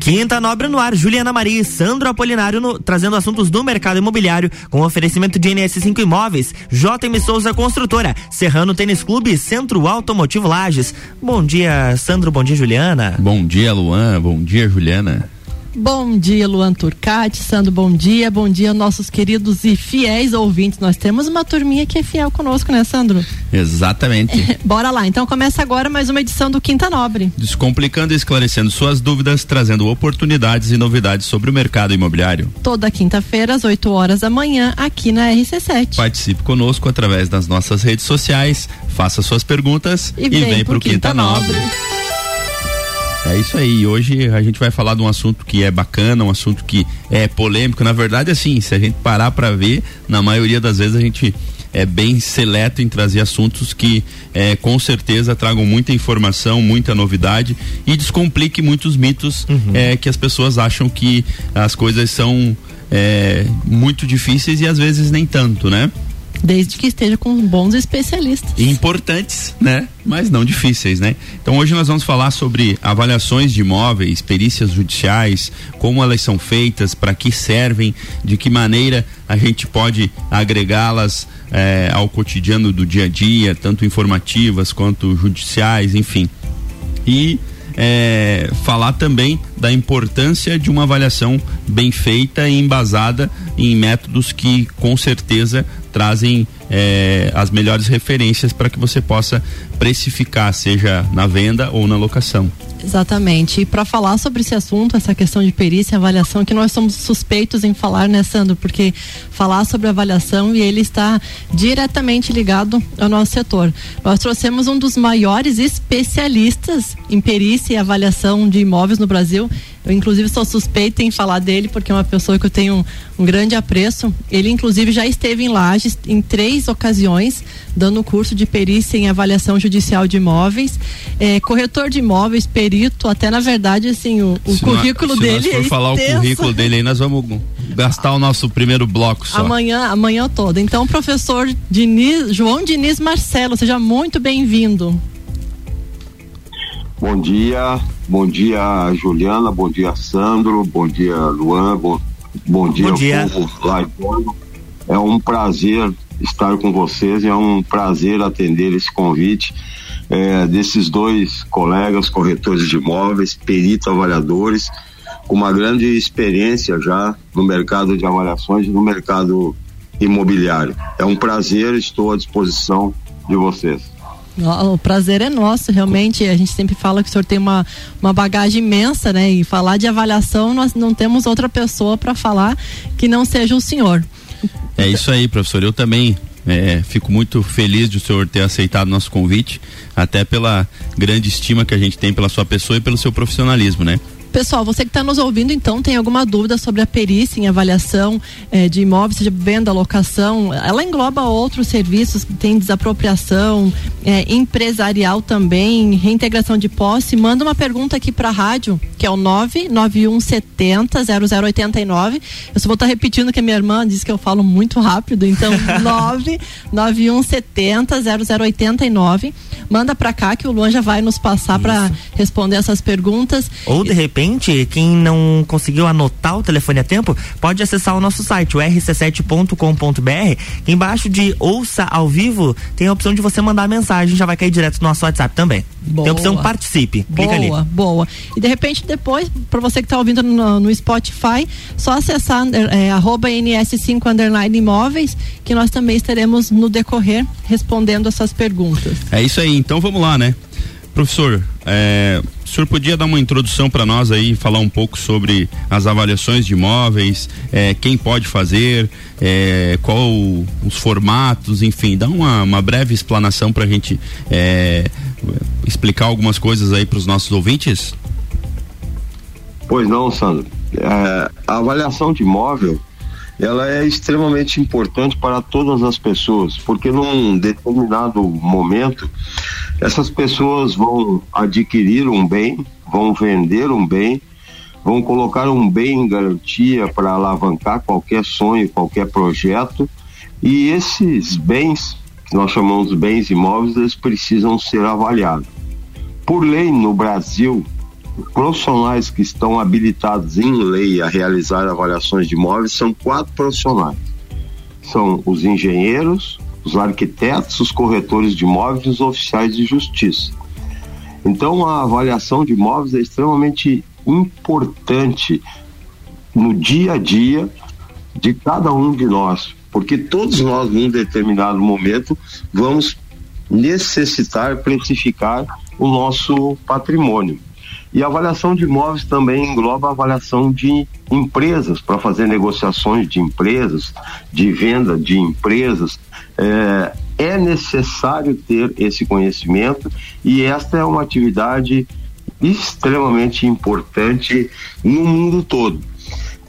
Quinta Nobre no ar, Juliana Maria e Sandro Apolinário no, trazendo assuntos do mercado imobiliário com oferecimento de NS5 Imóveis, JM Souza Construtora, Serrano Tênis Clube, Centro Automotivo Lages. Bom dia, Sandro, bom dia, Juliana. Bom dia, Luan, bom dia, Juliana. Bom dia, Luan Turcati, Sandro, bom dia, bom dia nossos queridos e fiéis ouvintes. Nós temos uma turminha que é fiel conosco, né, Sandro? Exatamente. Bora lá, então começa agora mais uma edição do Quinta Nobre. Descomplicando e esclarecendo suas dúvidas, trazendo oportunidades e novidades sobre o mercado imobiliário. Toda quinta-feira, às 8 horas da manhã, aqui na RC7. Participe conosco através das nossas redes sociais, faça suas perguntas e, e vem, vem pro, pro Quinta, Quinta Nobre. Nobre. É isso aí. Hoje a gente vai falar de um assunto que é bacana, um assunto que é polêmico. Na verdade, assim, se a gente parar para ver, na maioria das vezes a gente é bem seleto em trazer assuntos que é, com certeza tragam muita informação, muita novidade e descomplique muitos mitos uhum. é, que as pessoas acham que as coisas são é, muito difíceis e às vezes nem tanto, né? Desde que esteja com bons especialistas. Importantes, né? Mas não difíceis, né? Então hoje nós vamos falar sobre avaliações de imóveis, perícias judiciais, como elas são feitas, para que servem, de que maneira a gente pode agregá-las eh, ao cotidiano do dia a dia, tanto informativas quanto judiciais, enfim. E é, falar também da importância de uma avaliação bem feita e embasada em métodos que com certeza trazem é, as melhores referências para que você possa precificar, seja na venda ou na locação. Exatamente. E para falar sobre esse assunto, essa questão de perícia e avaliação, que nós somos suspeitos em falar, né, Sandro? Porque falar sobre avaliação e ele está diretamente ligado ao nosso setor. Nós trouxemos um dos maiores especialistas em perícia e avaliação de imóveis no Brasil, eu, inclusive, sou suspeita em falar dele, porque é uma pessoa que eu tenho um, um grande apreço. Ele, inclusive, já esteve em Lages em três ocasiões, dando curso de perícia em avaliação judicial de imóveis. É, corretor de imóveis, perito, até na verdade, assim, o, o currículo nós, dele. Se for é falar o currículo dele aí, nós vamos gastar o nosso primeiro bloco só. Amanhã, amanhã todo. Então, professor Diniz, João Diniz Marcelo, seja muito bem-vindo. Bom dia, bom dia Juliana, bom dia Sandro, bom dia Luan, bom, bom dia, bom dia. povo É um prazer estar com vocês e é um prazer atender esse convite é, desses dois colegas corretores de imóveis, peritos avaliadores, com uma grande experiência já no mercado de avaliações e no mercado imobiliário. É um prazer, estou à disposição de vocês. O prazer é nosso, realmente. A gente sempre fala que o senhor tem uma, uma bagagem imensa, né? E falar de avaliação, nós não temos outra pessoa para falar que não seja o senhor. É isso aí, professor. Eu também é, fico muito feliz de o senhor ter aceitado nosso convite, até pela grande estima que a gente tem pela sua pessoa e pelo seu profissionalismo, né? Pessoal, você que está nos ouvindo, então, tem alguma dúvida sobre a perícia em avaliação eh, de imóveis, seja venda, locação, ela engloba outros serviços, tem desapropriação, eh, empresarial também, reintegração de posse. Manda uma pergunta aqui para a rádio, que é o 99170 0089. Eu só vou estar tá repetindo que a minha irmã disse que eu falo muito rápido, então 99170 0089. Manda para cá que o Luan já vai nos passar para responder essas perguntas. Ou de repente quem não conseguiu anotar o telefone a tempo, pode acessar o nosso site, o rc7.com.br. Embaixo de ouça ao vivo, tem a opção de você mandar mensagem, já vai cair direto no nosso WhatsApp também. Boa. Tem a opção participe. Clica boa, ali. Boa, boa. E de repente depois, para você que está ouvindo no, no, Spotify, só acessar é, arroba NS5 underline imóveis, que nós também estaremos no decorrer respondendo essas perguntas. É isso aí, então vamos lá, né? Professor, é, senhor podia dar uma introdução para nós aí, falar um pouco sobre as avaliações de imóveis, é, quem pode fazer, é, qual os formatos, enfim, dá uma, uma breve explanação para a gente é, explicar algumas coisas aí para os nossos ouvintes? Pois não, Sandro. É, a avaliação de imóvel ela é extremamente importante para todas as pessoas, porque num determinado momento essas pessoas vão adquirir um bem, vão vender um bem, vão colocar um bem em garantia para alavancar qualquer sonho, qualquer projeto, e esses bens, que nós chamamos de bens imóveis, eles precisam ser avaliados. Por lei no Brasil, profissionais que estão habilitados em lei a realizar avaliações de imóveis são quatro profissionais. São os engenheiros, os arquitetos, os corretores de imóveis e os oficiais de justiça. Então, a avaliação de imóveis é extremamente importante no dia a dia de cada um de nós, porque todos nós, num determinado momento, vamos necessitar precificar o nosso patrimônio. E a avaliação de imóveis também engloba a avaliação de empresas, para fazer negociações de empresas, de venda de empresas. É, é necessário ter esse conhecimento e esta é uma atividade extremamente importante no mundo todo.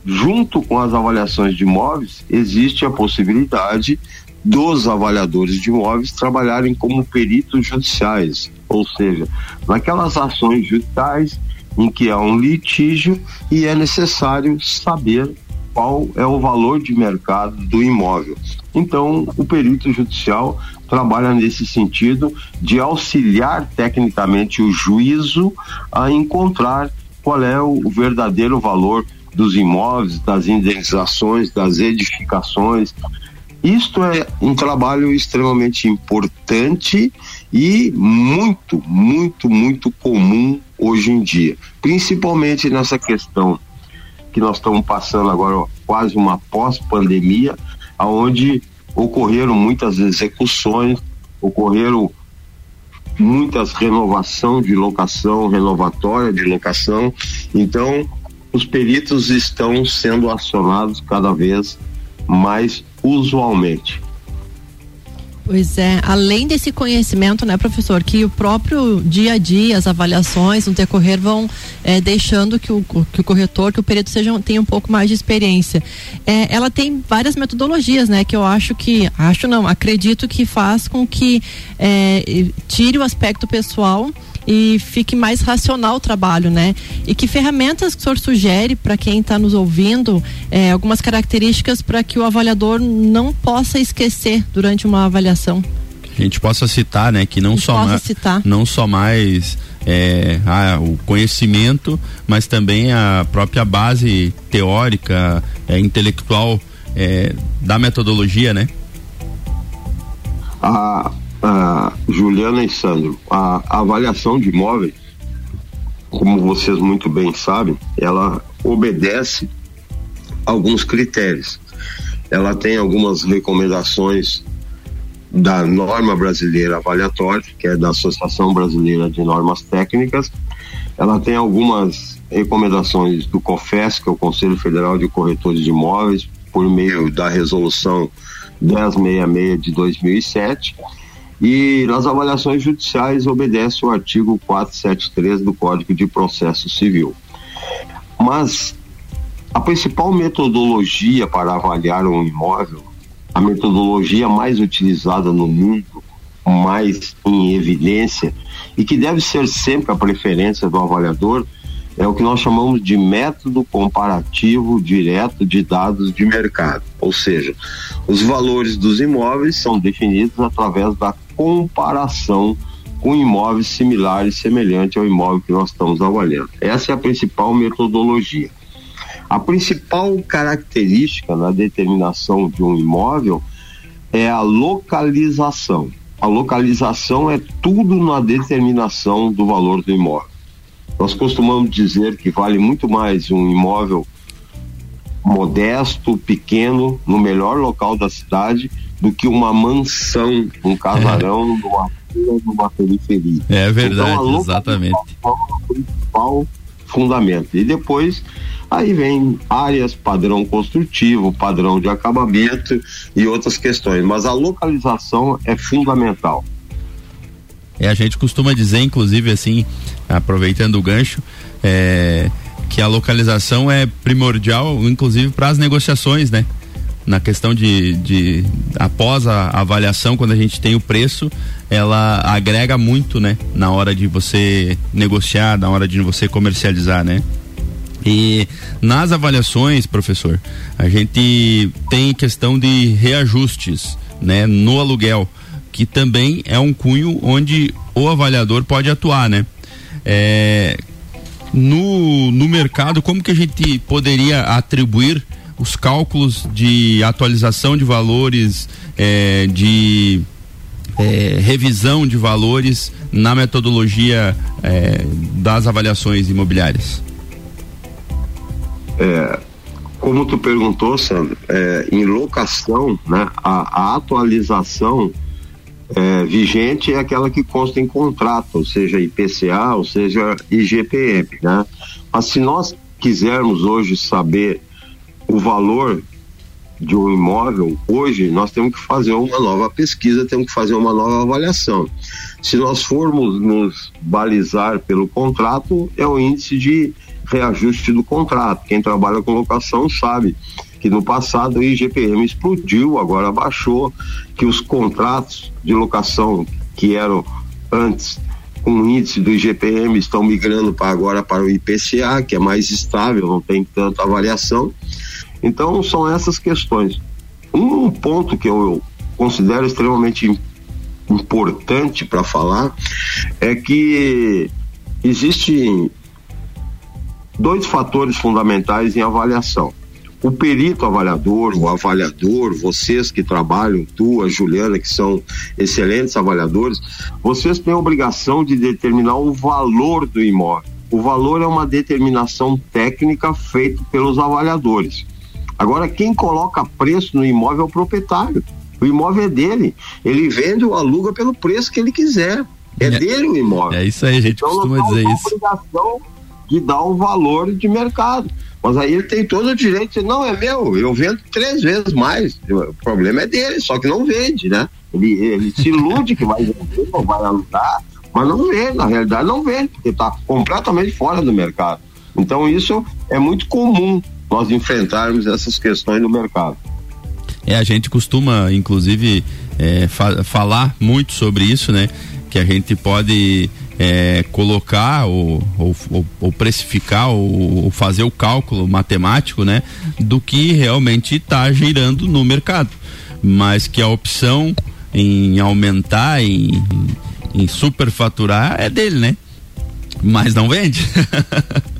Junto com as avaliações de imóveis, existe a possibilidade dos avaliadores de imóveis trabalharem como peritos judiciais, ou seja, naquelas ações judiciais em que há um litígio e é necessário saber qual é o valor de mercado do imóvel. Então, o perito judicial trabalha nesse sentido de auxiliar tecnicamente o juízo a encontrar qual é o verdadeiro valor dos imóveis, das indenizações, das edificações. Isto é um trabalho extremamente importante e muito, muito, muito comum hoje em dia, principalmente nessa questão que nós estamos passando agora quase uma pós-pandemia, aonde ocorreram muitas execuções, ocorreram muitas renovação de locação, renovatória de locação. Então, os peritos estão sendo acionados cada vez mais usualmente. Pois é, além desse conhecimento, né, professor, que o próprio dia a dia, as avaliações no decorrer vão é, deixando que o, que o corretor, que o perito seja, tenha um pouco mais de experiência. É, ela tem várias metodologias, né, que eu acho que, acho não, acredito que faz com que é, tire o aspecto pessoal e fique mais racional o trabalho, né? E que ferramentas que o senhor sugere para quem está nos ouvindo, é, algumas características para que o avaliador não possa esquecer durante uma avaliação? A gente possa citar, né, que não só mais, não só mais é, a, o conhecimento, mas também a própria base teórica, é, intelectual é, da metodologia, né? A, Juliana e Sandro, a, a avaliação de imóveis, como vocês muito bem sabem, ela obedece alguns critérios. Ela tem algumas recomendações da norma brasileira avaliatória, que é da Associação Brasileira de Normas Técnicas. Ela tem algumas recomendações do COFES, que é o Conselho Federal de Corretores de Imóveis, por meio da resolução 1066 de 2007 e nas avaliações judiciais obedece o artigo 473 do Código de Processo Civil. Mas a principal metodologia para avaliar um imóvel, a metodologia mais utilizada no mundo, mais em evidência e que deve ser sempre a preferência do avaliador, é o que nós chamamos de método comparativo direto de dados de mercado. Ou seja, os valores dos imóveis são definidos através da comparação com imóveis similares, semelhante ao imóvel que nós estamos avaliando. Essa é a principal metodologia. A principal característica na determinação de um imóvel é a localização. A localização é tudo na determinação do valor do imóvel. Nós costumamos dizer que vale muito mais um imóvel modesto, pequeno, no melhor local da cidade, do que uma mansão, um casarão é. numa, numa periferia. É verdade, então, exatamente. É o principal fundamento. E depois aí vem áreas, padrão construtivo, padrão de acabamento e outras questões. Mas a localização é fundamental. É, a gente costuma dizer, inclusive, assim, aproveitando o gancho, é, que a localização é primordial, inclusive, para as negociações, né? Na questão de, de após a avaliação, quando a gente tem o preço, ela agrega muito, né? Na hora de você negociar, na hora de você comercializar, né? E nas avaliações, professor, a gente tem questão de reajustes, né? No aluguel, que também é um cunho onde o avaliador pode atuar, né? É, no, no mercado, como que a gente poderia atribuir os cálculos de atualização de valores, é, de é, revisão de valores na metodologia é, das avaliações imobiliárias? É, como tu perguntou, Sandro, é, em locação, né, a, a atualização é, vigente é aquela que consta em contrato, ou seja, IPCA, ou seja, IGPM, né? Mas se nós quisermos hoje saber o valor de um imóvel, hoje nós temos que fazer uma nova pesquisa, temos que fazer uma nova avaliação. Se nós formos nos balizar pelo contrato, é o índice de reajuste do contrato. Quem trabalha com locação sabe que no passado o IGPM explodiu, agora baixou, que os contratos de locação que eram antes com o índice do IGPM estão migrando para agora para o IPCA, que é mais estável, não tem tanta variação. Então são essas questões. Um ponto que eu considero extremamente importante para falar é que existem dois fatores fundamentais em avaliação. O perito avaliador, o avaliador, vocês que trabalham, tu, a Juliana, que são excelentes avaliadores, vocês têm a obrigação de determinar o valor do imóvel. O valor é uma determinação técnica feita pelos avaliadores. Agora, quem coloca preço no imóvel é o proprietário. O imóvel é dele. Ele vende ou aluga pelo preço que ele quiser. É, é dele o imóvel. É isso aí, a gente então, costuma dizer isso. obrigação de dar um valor de mercado. Mas aí ele tem todo o direito de dizer, não, é meu, eu vendo três vezes mais. O problema é dele, só que não vende, né? Ele, ele se ilude que vai vender ou vai alugar, mas não vende, na realidade não vende, porque está completamente fora do mercado. Então isso é muito comum nós enfrentarmos essas questões no mercado. É, a gente costuma, inclusive, é, fa falar muito sobre isso, né? Que a gente pode é, colocar ou, ou, ou precificar ou, ou, fazer o cálculo matemático, né? Do que realmente está girando no mercado. Mas que a opção em aumentar, em, em superfaturar é dele, né? Mas não vende.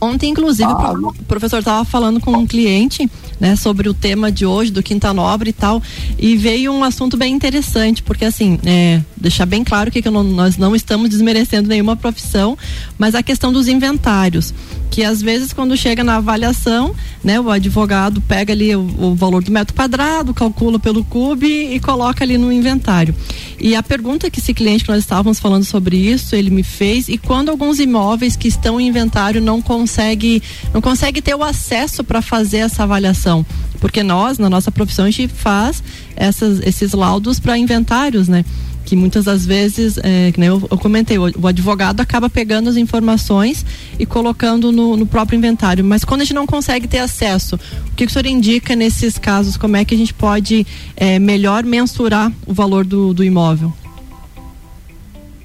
Ontem, inclusive, ah, o professor estava falando com um cliente né, sobre o tema de hoje, do Quinta Nobre e tal, e veio um assunto bem interessante, porque assim, é, deixar bem claro que, que não, nós não estamos desmerecendo nenhuma profissão, mas a questão dos inventários, que às vezes quando chega na avaliação, né, o advogado pega ali o, o valor do metro quadrado, calcula pelo cube e coloca ali no inventário. E a pergunta que esse cliente que nós estávamos falando sobre isso, ele me fez, e quando alguns imóveis que estão em inventário não consegue, não consegue ter o acesso para fazer essa avaliação, porque nós, na nossa profissão, a gente faz essas, esses laudos para inventários, né? que muitas das vezes, é, que nem eu, eu comentei, o, o, advogado acaba pegando as informações e colocando no, no, próprio inventário. Mas quando a gente não consegue ter acesso, o que, que o senhor indica nesses casos? Como é que a gente pode é, melhor mensurar o valor do, do imóvel?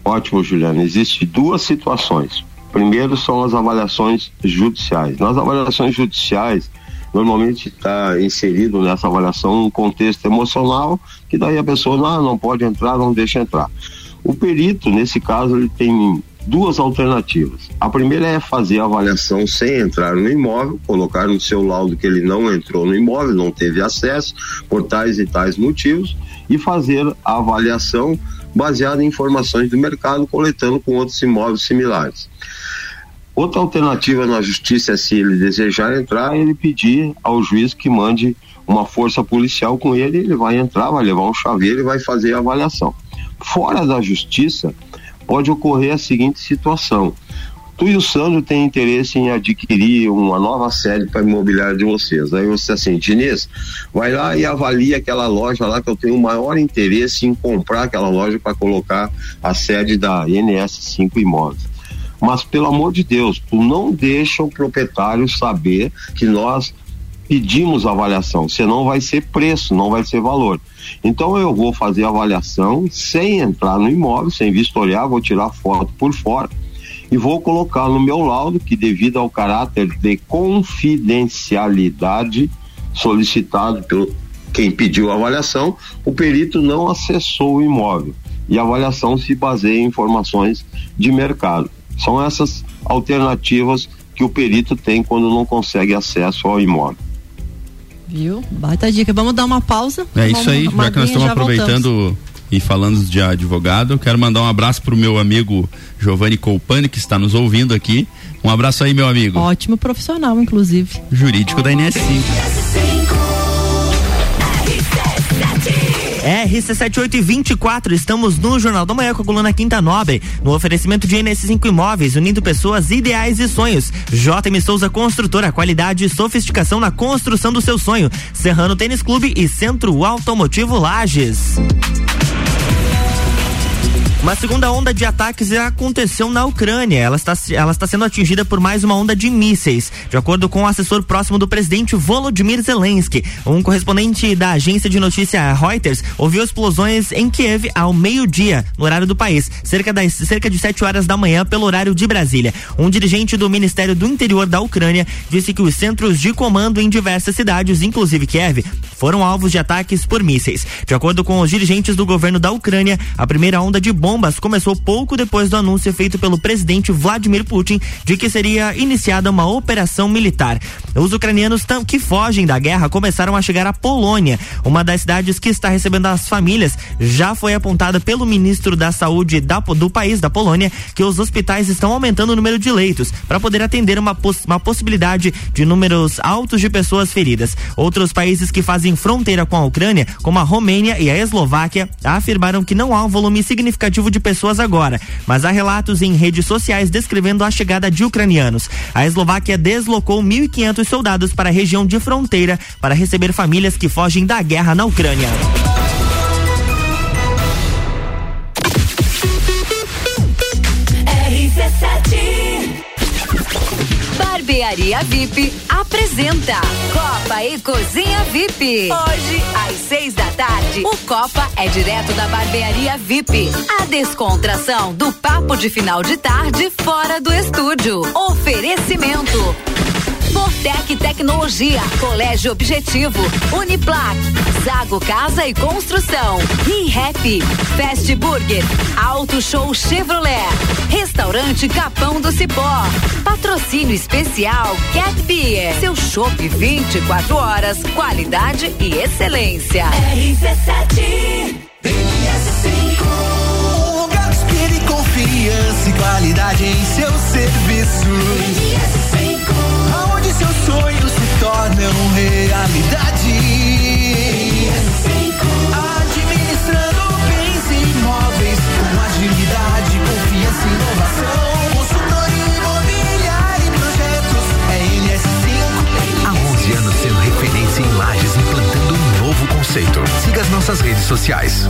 Ótimo, Juliana. Existem duas situações. Primeiro são as avaliações judiciais. Nas avaliações judiciais, normalmente está inserido nessa avaliação um contexto emocional que daí a pessoa não, não pode entrar, não deixa entrar. O perito, nesse caso, ele tem duas alternativas. A primeira é fazer a avaliação sem entrar no imóvel, colocar no seu laudo que ele não entrou no imóvel, não teve acesso por tais e tais motivos e fazer a avaliação baseada em informações do mercado, coletando com outros imóveis similares. Outra alternativa na justiça é se ele desejar entrar, ele pedir ao juiz que mande uma força policial com ele, ele vai entrar, vai levar um chaveiro e vai fazer a avaliação. Fora da justiça, pode ocorrer a seguinte situação. Tu e o Sandro têm interesse em adquirir uma nova sede para imobiliário de vocês. Aí você assim, Diniz, vai lá e avalia aquela loja lá que eu tenho o maior interesse em comprar aquela loja para colocar a sede da NS5 Imóveis mas pelo amor de Deus, tu não deixa o proprietário saber que nós pedimos avaliação, senão vai ser preço, não vai ser valor. Então eu vou fazer avaliação sem entrar no imóvel, sem vistoriar, vou tirar foto por fora e vou colocar no meu laudo que devido ao caráter de confidencialidade solicitado pelo quem pediu a avaliação, o perito não acessou o imóvel e a avaliação se baseia em informações de mercado. São essas alternativas que o perito tem quando não consegue acesso ao imóvel. Viu? Baita dica. Vamos dar uma pausa. É isso aí, já que nós estamos aproveitando voltamos. e falando de advogado, quero mandar um abraço para o meu amigo Giovanni Colpani, que está nos ouvindo aqui. Um abraço aí, meu amigo. Ótimo profissional, inclusive. Jurídico da NS5. RC7824, estamos no Jornal da Manhã com a coluna Quinta Nobre, no oferecimento de NS5 Imóveis, unindo pessoas, ideais e sonhos. JM Souza Construtora, qualidade e sofisticação na construção do seu sonho. Serrano Tênis Clube e Centro Automotivo Lages. Uma segunda onda de ataques aconteceu na Ucrânia. Ela está, ela está sendo atingida por mais uma onda de mísseis. De acordo com o assessor próximo do presidente Volodymyr Zelensky, um correspondente da agência de notícia Reuters ouviu explosões em Kiev ao meio-dia, no horário do país, cerca, das, cerca de 7 horas da manhã, pelo horário de Brasília. Um dirigente do Ministério do Interior da Ucrânia disse que os centros de comando em diversas cidades, inclusive Kiev, foram alvos de ataques por mísseis. De acordo com os dirigentes do governo da Ucrânia, a primeira onda de bombas começou pouco depois do anúncio feito pelo presidente Vladimir Putin de que seria iniciada uma operação militar. Os ucranianos que fogem da guerra começaram a chegar à Polônia, uma das cidades que está recebendo as famílias. Já foi apontada pelo ministro da Saúde da, do país, da Polônia, que os hospitais estão aumentando o número de leitos para poder atender uma, poss uma possibilidade de números altos de pessoas feridas. Outros países que fazem fronteira com a Ucrânia, como a Romênia e a Eslováquia, afirmaram que não há um volume significativo de pessoas agora, mas há relatos em redes sociais descrevendo a chegada de ucranianos. A Eslováquia deslocou 1.500 soldados para a região de fronteira para receber famílias que fogem da guerra na Ucrânia. Barbearia VIP apresenta Copa e Cozinha VIP. Hoje, às seis o Copa é direto da Barbearia VIP. A descontração do papo de final de tarde fora do estúdio. Oferecimento. Fortec Tecnologia, Colégio Objetivo, Uniplac, Zago Casa e Construção, ReHap, Fast Burger, Auto Show Chevrolet, Restaurante Capão do Cipó, Patrocínio Especial Cat Beer, seu chopp 24 horas, qualidade e excelência. RC7 um lugar de confiança e qualidade em seu serviço tornam realidade. Administrando bens imóveis com agilidade, confiança e inovação. Consultoria imobiliária e projetos é NS5. Há 11 anos sendo referência em lajes, implantando um novo conceito. Siga as nossas redes sociais.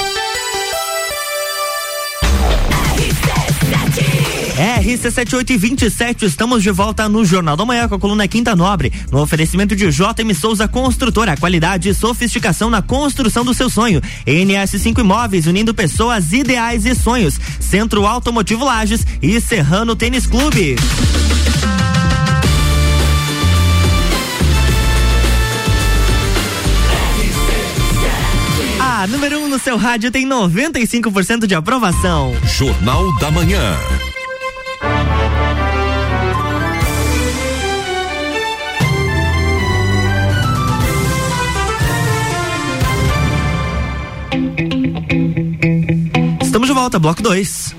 RC7827, estamos de volta no Jornal da Manhã com a coluna Quinta Nobre, no oferecimento de JM Souza Construtora, qualidade e sofisticação na construção do seu sonho. NS5 Imóveis, unindo pessoas, ideais e sonhos. Centro Automotivo Lages e Serrano Tênis Clube. A número 1 um no seu rádio tem 95% de aprovação. Jornal da Manhã. Volta, bloco 2.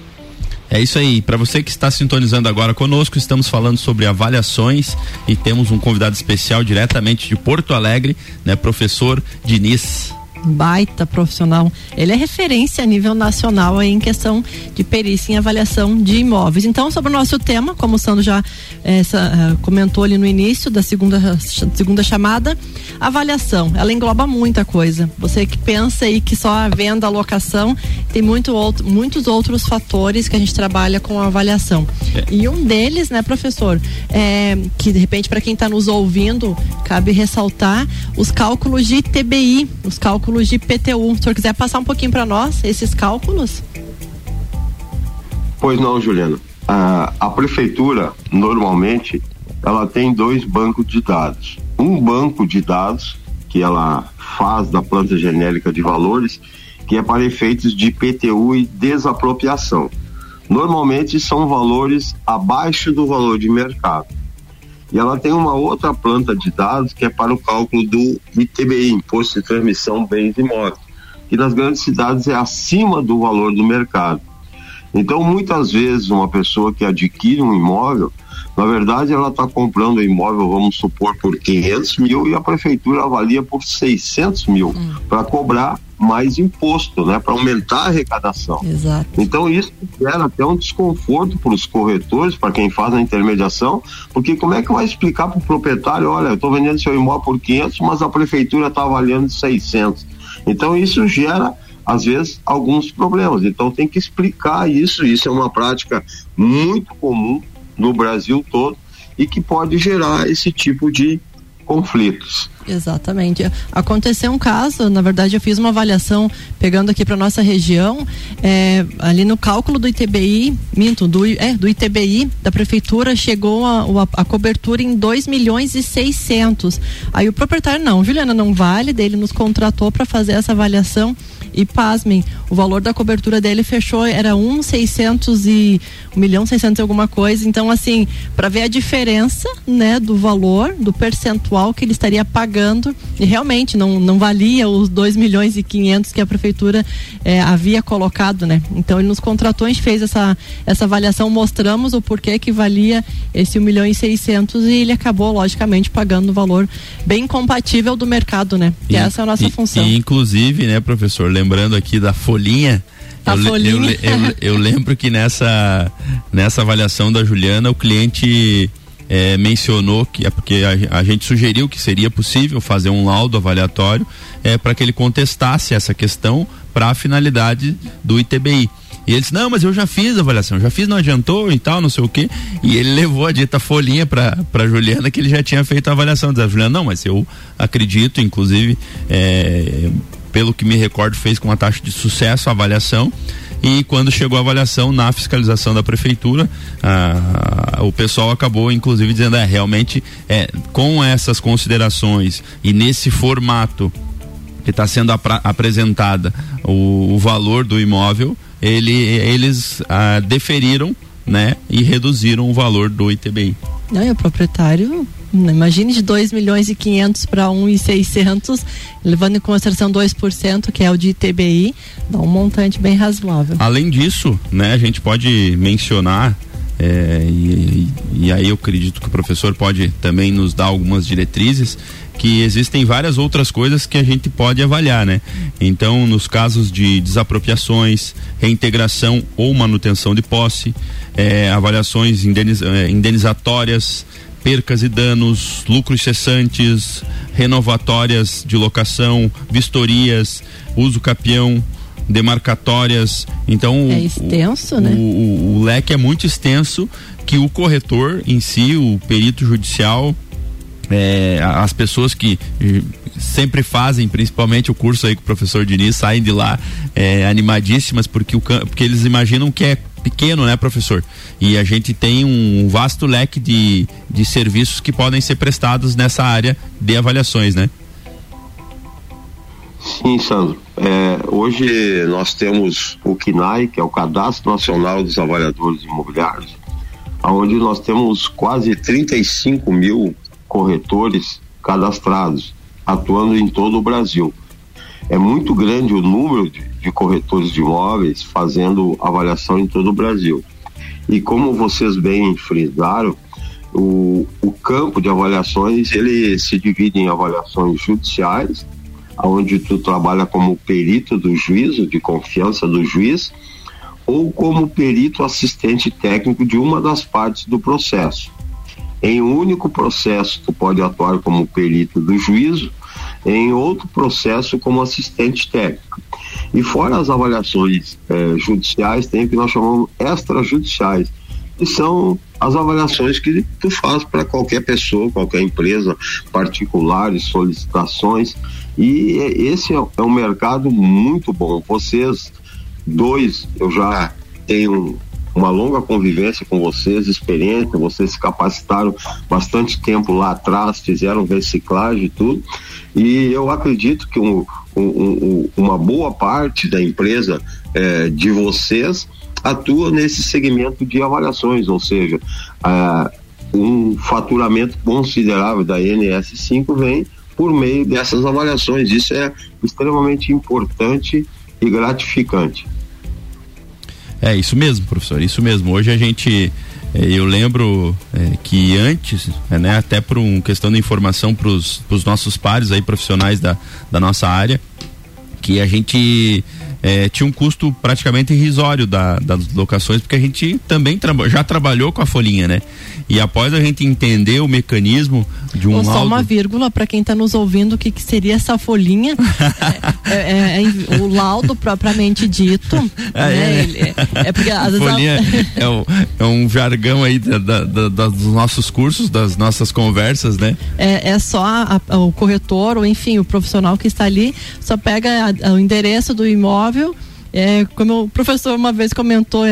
É isso aí. Para você que está sintonizando agora conosco, estamos falando sobre avaliações e temos um convidado especial diretamente de Porto Alegre, né, professor Diniz baita profissional. Ele é referência a nível nacional em questão de perícia em avaliação de imóveis. Então, sobre o nosso tema, como o Sandro já essa, uh, comentou ali no início da segunda, segunda chamada, avaliação, ela engloba muita coisa. Você que pensa aí que só a venda, a locação, tem muito outro, muitos outros fatores que a gente trabalha com a avaliação. É. E um deles, né, professor, é, que de repente para quem está nos ouvindo, cabe ressaltar os cálculos de TBI, os cálculos de PTU. Se o senhor quiser passar um pouquinho para nós esses cálculos? Pois não, Juliana. A, a prefeitura, normalmente, ela tem dois bancos de dados. Um banco de dados que ela faz da planta genérica de valores, que é para efeitos de PTU e desapropriação. Normalmente são valores abaixo do valor de mercado. E ela tem uma outra planta de dados que é para o cálculo do ITBI, Imposto de Transmissão Bens Imóveis, que nas grandes cidades é acima do valor do mercado. Então, muitas vezes, uma pessoa que adquire um imóvel, na verdade, ela está comprando o imóvel, vamos supor, por 500 mil e a prefeitura avalia por 600 mil hum. para cobrar mais imposto, né, para aumentar a arrecadação. Exato. Então isso gera até um desconforto para os corretores, para quem faz a intermediação, porque como é que vai explicar para o proprietário, olha, eu estou vendendo seu imóvel por 500, mas a prefeitura está avaliando de 600. Então isso gera às vezes alguns problemas. Então tem que explicar isso. Isso é uma prática muito comum no Brasil todo e que pode gerar esse tipo de conflitos. Exatamente. Aconteceu um caso, na verdade, eu fiz uma avaliação pegando aqui para nossa região, é, ali no cálculo do ITBI, minto, do, é, do ITBI da prefeitura chegou a, a, a cobertura em 2 milhões e 600. Aí o proprietário, não, Juliana, não vale, dele nos contratou para fazer essa avaliação e pasmem, o valor da cobertura dele fechou, era um seiscentos e um milhão seiscentos alguma coisa. Então, assim, para ver a diferença, né, do valor, do percentual que ele estaria pagando, e realmente não, não valia os dois milhões e quinhentos que a prefeitura eh, havia colocado, né? Então ele nos contratou, a gente fez essa, essa avaliação, mostramos o porquê que valia esse um milhão e seiscentos e ele acabou, logicamente, pagando o valor bem compatível do mercado, né? E, essa é a nossa e, função. E, inclusive, né, professor, lembrando aqui da folhinha. Eu. Eu, eu, eu, lembro que nessa, nessa avaliação da Juliana, o cliente é, mencionou que é porque a, a, gente sugeriu que seria possível fazer um laudo avaliatório é, para que ele contestasse essa questão para a finalidade do ITBI. E ele disse, não, mas eu já fiz a avaliação, já fiz, não adiantou e tal, não sei o quê. E ele levou a dita folhinha para para Juliana que ele já tinha feito a avaliação. Diz, Juliana, não, mas eu acredito, inclusive, é, pelo que me recordo, fez com uma taxa de sucesso a avaliação. E quando chegou a avaliação na fiscalização da prefeitura, ah, o pessoal acabou, inclusive, dizendo: é, realmente, é, com essas considerações e nesse formato que está sendo apresentada o, o, valor do imóvel, ele, eles ah, deferiram né, e reduziram o valor do ITBI. Não, e o proprietário Imagine de 2 milhões e 500 para 1 e 600, levando em consideração 2%, que é o de ITBI, dá um montante bem razoável. Além disso, né, a gente pode mencionar é, e, e, aí eu acredito que o professor pode também nos dar algumas diretrizes que existem várias outras coisas que a gente pode avaliar, né? Então, nos casos de desapropriações, reintegração ou manutenção de posse, é, avaliações indeniz, é, indenizatórias, percas e danos, lucros cessantes, renovatórias de locação, vistorias, uso capião, demarcatórias. Então é extenso, o, né? O, o, leque é muito extenso que o corretor em si, o perito judicial, é, as pessoas que sempre fazem, principalmente o curso aí com o professor Diniz, saem de lá é, animadíssimas porque, o, porque eles imaginam que é pequeno, né, professor? E a gente tem um vasto leque de, de serviços que podem ser prestados nessa área de avaliações, né? Sim, Sandro. É, hoje nós temos o CNAI, que é o Cadastro Nacional dos Avaliadores Imobiliários, onde nós temos quase 35 mil corretores cadastrados, atuando em todo o Brasil. É muito grande o número de, de corretores de imóveis fazendo avaliação em todo o Brasil. E como vocês bem frisaram, o, o campo de avaliações ele se divide em avaliações judiciais, onde tu trabalha como perito do juízo, de confiança do juiz, ou como perito assistente técnico de uma das partes do processo. Em um único processo, tu pode atuar como perito do juízo, em outro processo como assistente técnico. E fora as avaliações eh, judiciais, tem o que nós chamamos extrajudiciais, que são as avaliações que tu faz para qualquer pessoa, qualquer empresa, particulares, solicitações. E esse é, é um mercado muito bom. Vocês dois, eu já tenho uma longa convivência com vocês, experiência, vocês se capacitaram bastante tempo lá atrás, fizeram reciclagem e tudo. E eu acredito que um, um, um, uma boa parte da empresa eh, de vocês atua nesse segmento de avaliações, ou seja, um faturamento considerável da NS5 vem por meio dessas avaliações. Isso é extremamente importante e gratificante. É isso mesmo, professor, isso mesmo. Hoje a gente, eh, eu lembro é, que antes, é, né, até por uma questão de informação para os nossos pares aí profissionais da, da nossa área, que a gente é, tinha um custo praticamente irrisório da, das locações, porque a gente também traba, já trabalhou com a folhinha, né? E após a gente entender o mecanismo de um Ou laudo... só uma vírgula para quem está nos ouvindo, o que, que seria essa folhinha? é, é, é, o laudo propriamente dito. Ah, né? é, é, porque às folhinha é, um, é um jargão aí da, da, da, dos nossos cursos, das nossas conversas, né? É, é só a, a, o corretor, ou enfim, o profissional que está ali, só pega a, o endereço do imóvel é, como o professor uma vez comentou,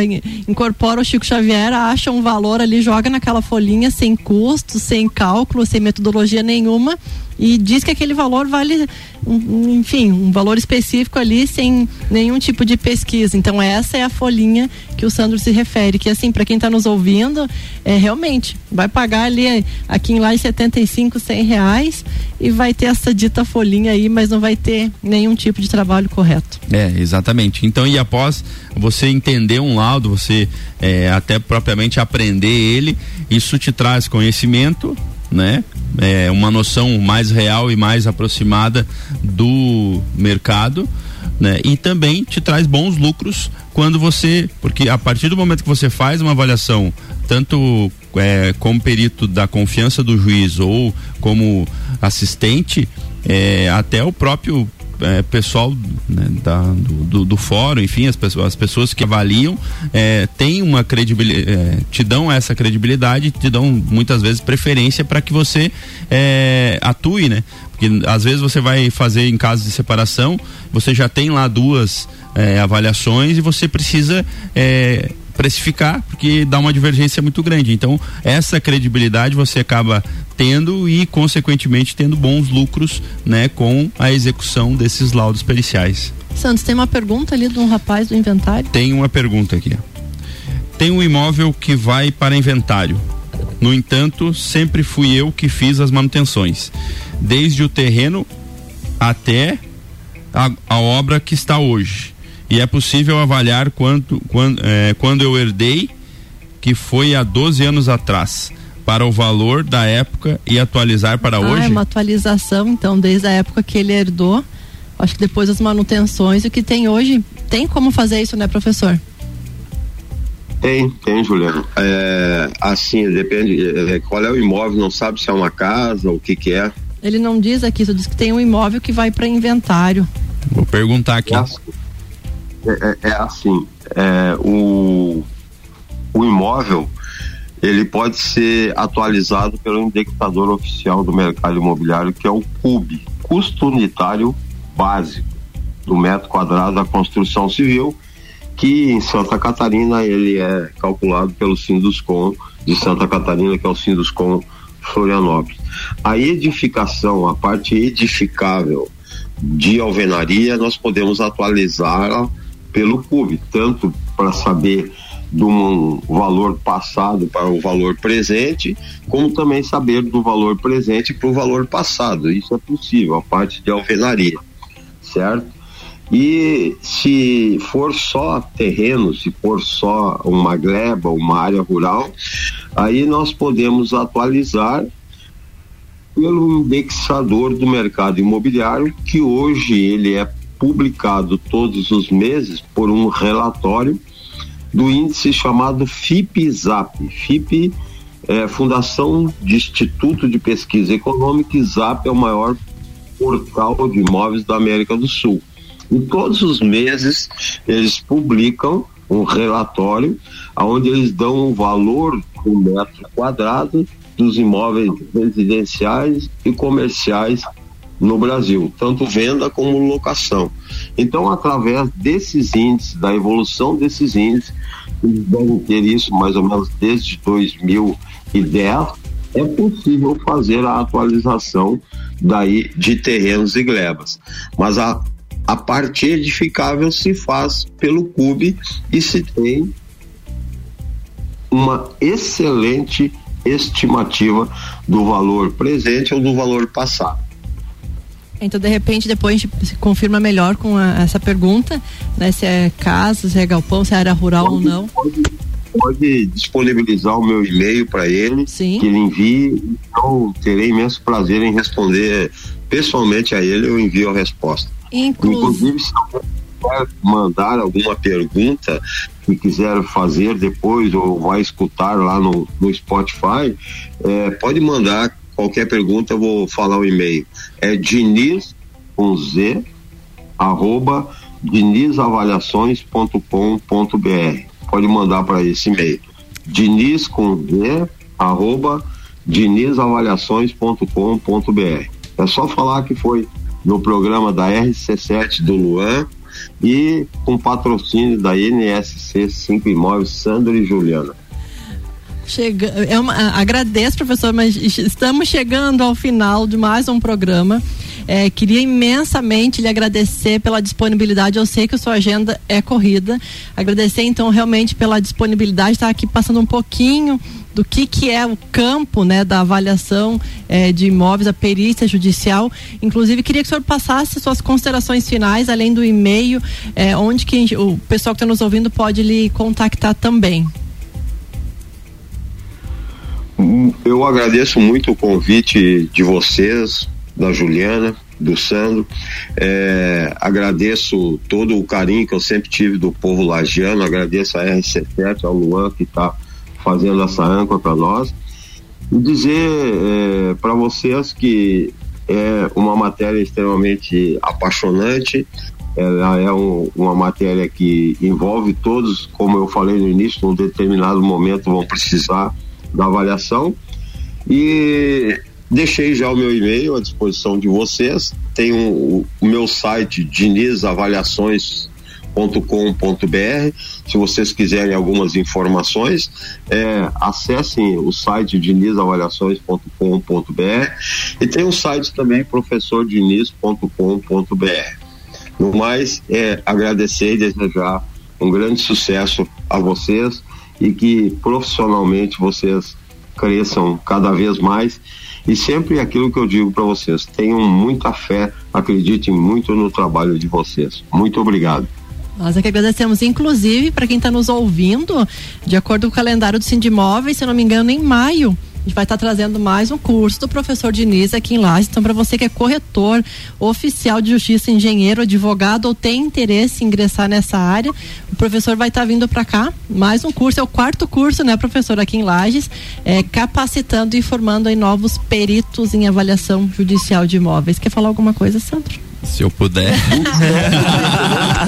incorpora o Chico Xavier, acha um valor ali, joga naquela folhinha sem custo, sem cálculo, sem metodologia nenhuma e diz que aquele valor vale, enfim, um valor específico ali sem nenhum tipo de pesquisa. Então essa é a folhinha que o Sandro se refere, que assim, para quem está nos ouvindo, é realmente, vai pagar ali aqui em lá 75, 100 reais e vai ter essa dita folhinha aí, mas não vai ter nenhum tipo de trabalho correto. É, exatamente. Então, e após você entender um laudo, você é, até propriamente aprender ele, isso te traz conhecimento, né? É, uma noção mais real e mais aproximada do mercado, né? E também te traz bons lucros quando você, porque a partir do momento que você faz uma avaliação, tanto é, como perito da confiança do juiz ou como assistente, é, até o próprio é, pessoal né, da, do, do, fórum, enfim, as pessoas, as pessoas que avaliam é, têm uma credibilidade, é, te dão essa credibilidade, te dão muitas vezes preferência para que você é, atue, né? Porque às vezes você vai fazer em caso de separação, você já tem lá duas é, avaliações e você precisa é, precificar, porque dá uma divergência muito grande. Então, essa credibilidade você acaba tendo e, consequentemente, tendo bons lucros né, com a execução desses laudos periciais. Santos, tem uma pergunta ali de um rapaz do inventário? Tem uma pergunta aqui. Tem um imóvel que vai para inventário. No entanto, sempre fui eu que fiz as manutenções, desde o terreno até a, a obra que está hoje e é possível avaliar quanto, quando, é, quando eu herdei, que foi há 12 anos atrás, para o valor da época e atualizar para ah, hoje? É uma atualização, então, desde a época que ele herdou, acho que depois das manutenções, o que tem hoje, tem como fazer isso, né, professor? Tem, tem, Juliano. É, assim, depende. É, qual é o imóvel? Não sabe se é uma casa, o que que é. Ele não diz aqui, só diz que tem um imóvel que vai para inventário. Vou perguntar aqui. É, é, é, é assim, é, o, o imóvel ele pode ser atualizado pelo indexador oficial do mercado imobiliário, que é o CUB, custo unitário básico do metro quadrado da construção civil, que em Santa Catarina ele é calculado pelo Sinduscom de Santa Catarina, que é o Sinduscom Florianópolis. A edificação, a parte edificável de alvenaria, nós podemos atualizá-la pelo CUB, tanto para saber de um valor passado para o valor presente, como também saber do valor presente para o valor passado. Isso é possível, a parte de alvenaria, certo? E se for só terreno, se for só uma gleba, uma área rural, aí nós podemos atualizar pelo indexador do mercado imobiliário, que hoje ele é publicado todos os meses por um relatório do índice chamado FIP-ZAP. FIP é Fundação de Instituto de Pesquisa Econômica e ZAP é o maior portal de imóveis da América do Sul. E todos os meses eles publicam um relatório onde eles dão o valor do metro quadrado dos imóveis residenciais e comerciais no Brasil, tanto venda como locação. Então, através desses índices, da evolução desses índices, eles devem ter isso mais ou menos desde 2010, é possível fazer a atualização daí de terrenos e glebas. Mas a, a parte edificável se faz pelo CUB e se tem uma excelente estimativa do valor presente ou do valor passado. Então, de repente, depois a gente se confirma melhor com a, essa pergunta, né? Se é casa, se é galpão, se é área rural pode, ou não. Pode, pode disponibilizar o meu e-mail para ele, Sim. que ele envie. Então, terei imenso prazer em responder pessoalmente a ele, eu envio a resposta. Inclusive, se alguém quiser mandar alguma pergunta que quiser fazer depois ou vai escutar lá no, no Spotify, é, pode mandar qualquer pergunta, eu vou falar o e-mail. É Diniz com Z, arroba dinizavaliações.com.br. Pode mandar para esse e-mail. Diniz com Z, arroba dinizavaliações.com.br. É só falar que foi no programa da RC7 do Luan e com patrocínio da NSC 5 Imóveis Sandro e Juliana. Chega, é uma, agradeço, professor, mas estamos chegando ao final de mais um programa. É, queria imensamente lhe agradecer pela disponibilidade. Eu sei que a sua agenda é corrida. Agradecer então realmente pela disponibilidade, estar tá aqui passando um pouquinho do que, que é o campo né, da avaliação é, de imóveis, a perícia judicial. Inclusive, queria que o senhor passasse suas considerações finais, além do e-mail, é, onde que o pessoal que está nos ouvindo pode lhe contactar também. Eu agradeço muito o convite de vocês, da Juliana, do Sandro. É, agradeço todo o carinho que eu sempre tive do povo lagiano, agradeço a RC7, ao Luan que está fazendo essa âncora para nós. E dizer é, para vocês que é uma matéria extremamente apaixonante, ela é um, uma matéria que envolve todos, como eu falei no início, num determinado momento vão precisar da avaliação. E deixei já o meu e-mail à disposição de vocês. Tem o, o meu site dinizavaliações.com.br. Se vocês quiserem algumas informações, é, acessem o site dinizavaliações.com.br e tem um site também professordiniz.com.br. No mais, é agradecer e desejar um grande sucesso a vocês e que profissionalmente vocês cresçam cada vez mais. E sempre aquilo que eu digo para vocês: tenham muita fé, acreditem muito no trabalho de vocês. Muito obrigado. Nós é que agradecemos, inclusive, para quem está nos ouvindo, de acordo com o calendário do Sindimóveis, se não me engano, em maio gente vai estar tá trazendo mais um curso do professor Diniz aqui em Lages. Então, para você que é corretor, oficial de justiça, engenheiro, advogado ou tem interesse em ingressar nessa área, o professor vai estar tá vindo para cá. Mais um curso, é o quarto curso, né, professor, aqui em Lages, é, capacitando e formando aí novos peritos em avaliação judicial de imóveis. Quer falar alguma coisa, Sandro? Se eu puder.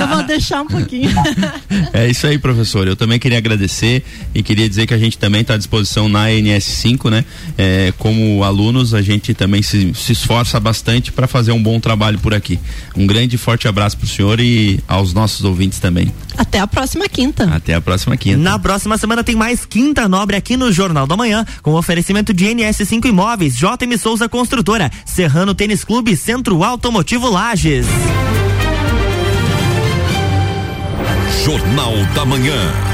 eu vou deixar um pouquinho. é isso aí, professor. Eu também queria agradecer e queria dizer que a gente também está à disposição na NS5, né? É, como alunos, a gente também se, se esforça bastante para fazer um bom trabalho por aqui. Um grande e forte abraço para o senhor e aos nossos ouvintes também. Até a próxima quinta. Até a próxima quinta. Na próxima semana tem mais Quinta Nobre aqui no Jornal da Manhã, com oferecimento de NS5 Imóveis, JM Souza Construtora, Serrano Tênis Clube, Centro Automotivo lá Lages. Jornal da Manhã.